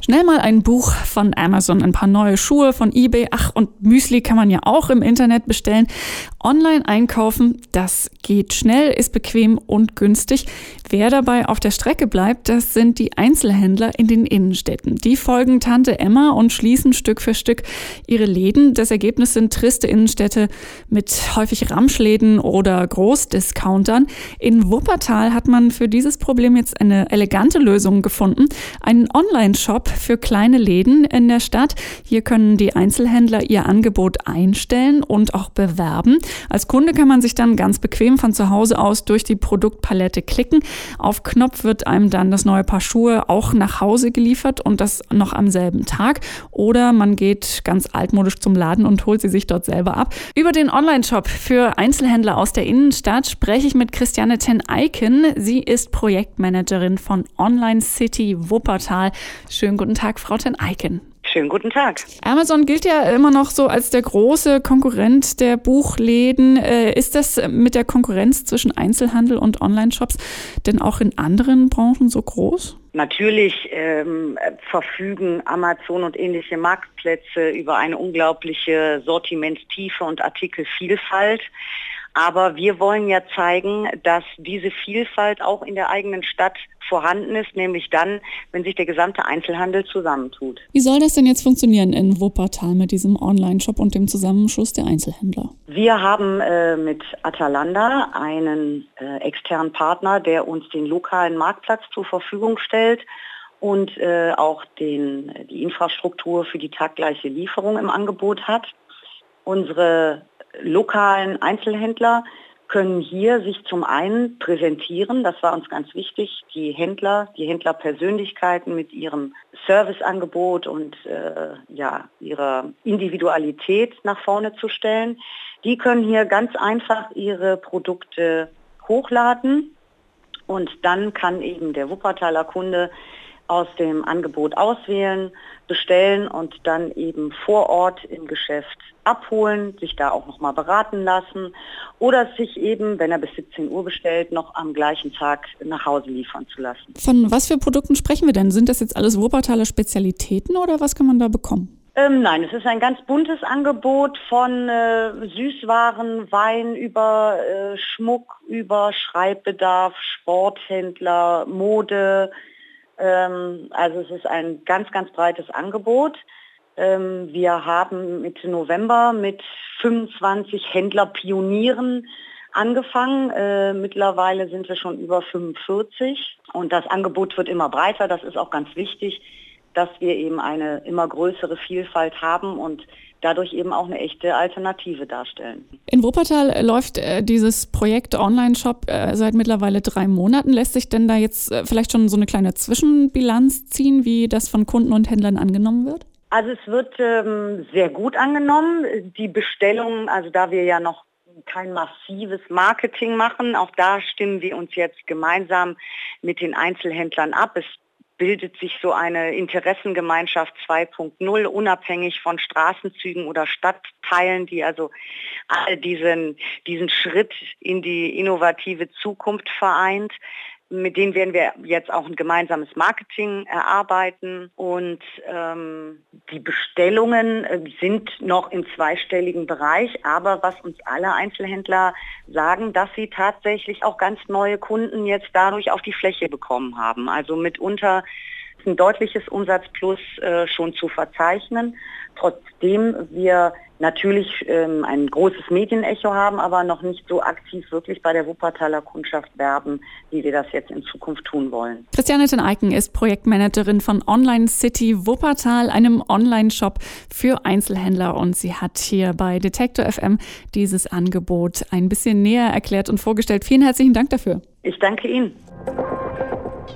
Schnell mal ein Buch von Amazon, ein paar neue Schuhe von eBay. Ach, und Müsli kann man ja auch im Internet bestellen. Online einkaufen, das geht schnell, ist bequem und günstig. Wer dabei auf der Strecke bleibt, das sind die Einzelhändler in den Innenstädten. Die folgen Tante Emma und schließen Stück für Stück ihre Läden. Das Ergebnis sind triste Innenstädte mit häufig Ramschläden oder Großdiscountern. In Wuppertal hat man für dieses Problem jetzt eine elegante Lösung gefunden. Einen Online-Shop für kleine Läden in der Stadt. Hier können die Einzelhändler ihr Angebot einstellen und auch bewerben. Als Kunde kann man sich dann ganz bequem von zu Hause aus durch die Produktpalette klicken. Auf Knopf wird einem dann das neue Paar Schuhe auch nach Hause geliefert und das noch am selben Tag. Oder man geht ganz altmodisch zum Laden und holt sie sich dort selber ab. Über den Online-Shop für Einzelhändler aus der Innenstadt spreche ich mit Christiane Ten Eiken. Sie ist Projektmanagerin von Online City Wuppertal. Schönen guten Tag, Frau Ten Eiken. Schönen guten Tag. Amazon gilt ja immer noch so als der große Konkurrent der Buchläden. Äh, ist das mit der Konkurrenz zwischen Einzelhandel und Online-Shops denn auch in anderen Branchen so groß? Natürlich ähm, verfügen Amazon und ähnliche Marktplätze über eine unglaubliche Sortimentstiefe und Artikelvielfalt. Aber wir wollen ja zeigen, dass diese Vielfalt auch in der eigenen Stadt vorhanden ist, nämlich dann, wenn sich der gesamte Einzelhandel zusammentut. Wie soll das denn jetzt funktionieren in Wuppertal mit diesem Online-Shop und dem Zusammenschluss der Einzelhändler? Wir haben äh, mit Atalanda einen äh, externen Partner, der uns den lokalen Marktplatz zur Verfügung stellt und äh, auch den, die Infrastruktur für die taggleiche Lieferung im Angebot hat. Unsere lokalen Einzelhändler können hier sich zum einen präsentieren, das war uns ganz wichtig, die Händler, die Händlerpersönlichkeiten mit ihrem Serviceangebot und äh, ja, ihrer Individualität nach vorne zu stellen. Die können hier ganz einfach ihre Produkte hochladen und dann kann eben der Wuppertaler Kunde aus dem Angebot auswählen, bestellen und dann eben vor Ort im Geschäft abholen, sich da auch nochmal beraten lassen oder sich eben, wenn er bis 17 Uhr bestellt, noch am gleichen Tag nach Hause liefern zu lassen. Von was für Produkten sprechen wir denn? Sind das jetzt alles Wuppertaler Spezialitäten oder was kann man da bekommen? Ähm, nein, es ist ein ganz buntes Angebot von äh, Süßwaren, Wein über äh, Schmuck, über Schreibbedarf, Sporthändler, Mode, also es ist ein ganz, ganz breites Angebot. Ähm, wir haben Mitte November mit 25 Händlerpionieren angefangen. Äh, mittlerweile sind wir schon über 45 und das Angebot wird immer breiter. Das ist auch ganz wichtig, dass wir eben eine immer größere Vielfalt haben und dadurch eben auch eine echte Alternative darstellen. In Wuppertal läuft äh, dieses Projekt Online-Shop äh, seit mittlerweile drei Monaten. Lässt sich denn da jetzt äh, vielleicht schon so eine kleine Zwischenbilanz ziehen, wie das von Kunden und Händlern angenommen wird? Also es wird ähm, sehr gut angenommen. Die Bestellungen, also da wir ja noch kein massives Marketing machen. Auch da stimmen wir uns jetzt gemeinsam mit den Einzelhändlern ab. Es bildet sich so eine Interessengemeinschaft 2.0, unabhängig von Straßenzügen oder Stadtteilen, die also all diesen, diesen Schritt in die innovative Zukunft vereint. Mit denen werden wir jetzt auch ein gemeinsames Marketing erarbeiten. Und ähm, die Bestellungen äh, sind noch im zweistelligen Bereich, aber was uns alle Einzelhändler sagen, dass sie tatsächlich auch ganz neue Kunden jetzt dadurch auf die Fläche bekommen haben. Also mitunter ein deutliches Umsatzplus äh, schon zu verzeichnen, trotzdem wir natürlich ähm, ein großes Medienecho haben, aber noch nicht so aktiv wirklich bei der Wuppertaler Kundschaft werben, wie wir das jetzt in Zukunft tun wollen. Christiane ten Eiken ist Projektmanagerin von Online City Wuppertal, einem Online-Shop für Einzelhändler und sie hat hier bei Detektor FM dieses Angebot ein bisschen näher erklärt und vorgestellt. Vielen herzlichen Dank dafür. Ich danke Ihnen.